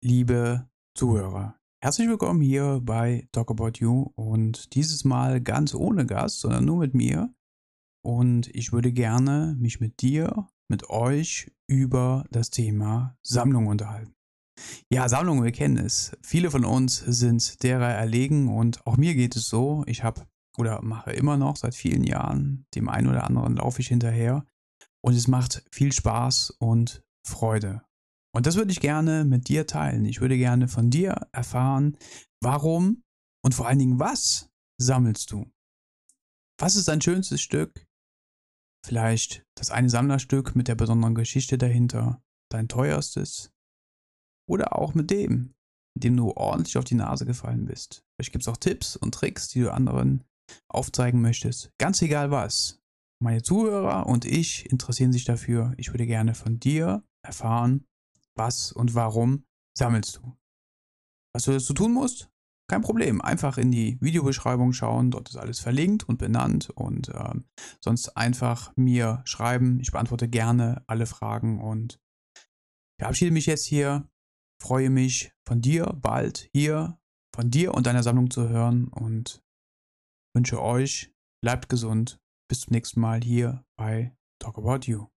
liebe Zuhörer. Herzlich willkommen hier bei Talk About You und dieses Mal ganz ohne Gast, sondern nur mit mir. Und ich würde gerne mich mit dir, mit euch über das Thema Sammlung unterhalten. Ja, Sammlung, wir kennen es. Viele von uns sind derer erlegen und auch mir geht es so. Ich habe oder mache immer noch seit vielen Jahren, dem einen oder anderen laufe ich hinterher und es macht viel Spaß und Freude. Und das würde ich gerne mit dir teilen. Ich würde gerne von dir erfahren, warum und vor allen Dingen, was sammelst du? Was ist dein schönstes Stück? Vielleicht das eine Sammlerstück mit der besonderen Geschichte dahinter, dein teuerstes? Oder auch mit dem, mit dem du ordentlich auf die Nase gefallen bist. Vielleicht gibt es auch Tipps und Tricks, die du anderen aufzeigen möchtest. Ganz egal was. Meine Zuhörer und ich interessieren sich dafür. Ich würde gerne von dir erfahren, was und warum sammelst du. Was du dazu tun musst? Kein Problem. Einfach in die Videobeschreibung schauen. Dort ist alles verlinkt und benannt. Und ähm, sonst einfach mir schreiben. Ich beantworte gerne alle Fragen und verabschiede mich jetzt hier. Freue mich von dir bald hier, von dir und deiner Sammlung zu hören und wünsche euch, bleibt gesund. Bis zum nächsten Mal hier bei Talk About You.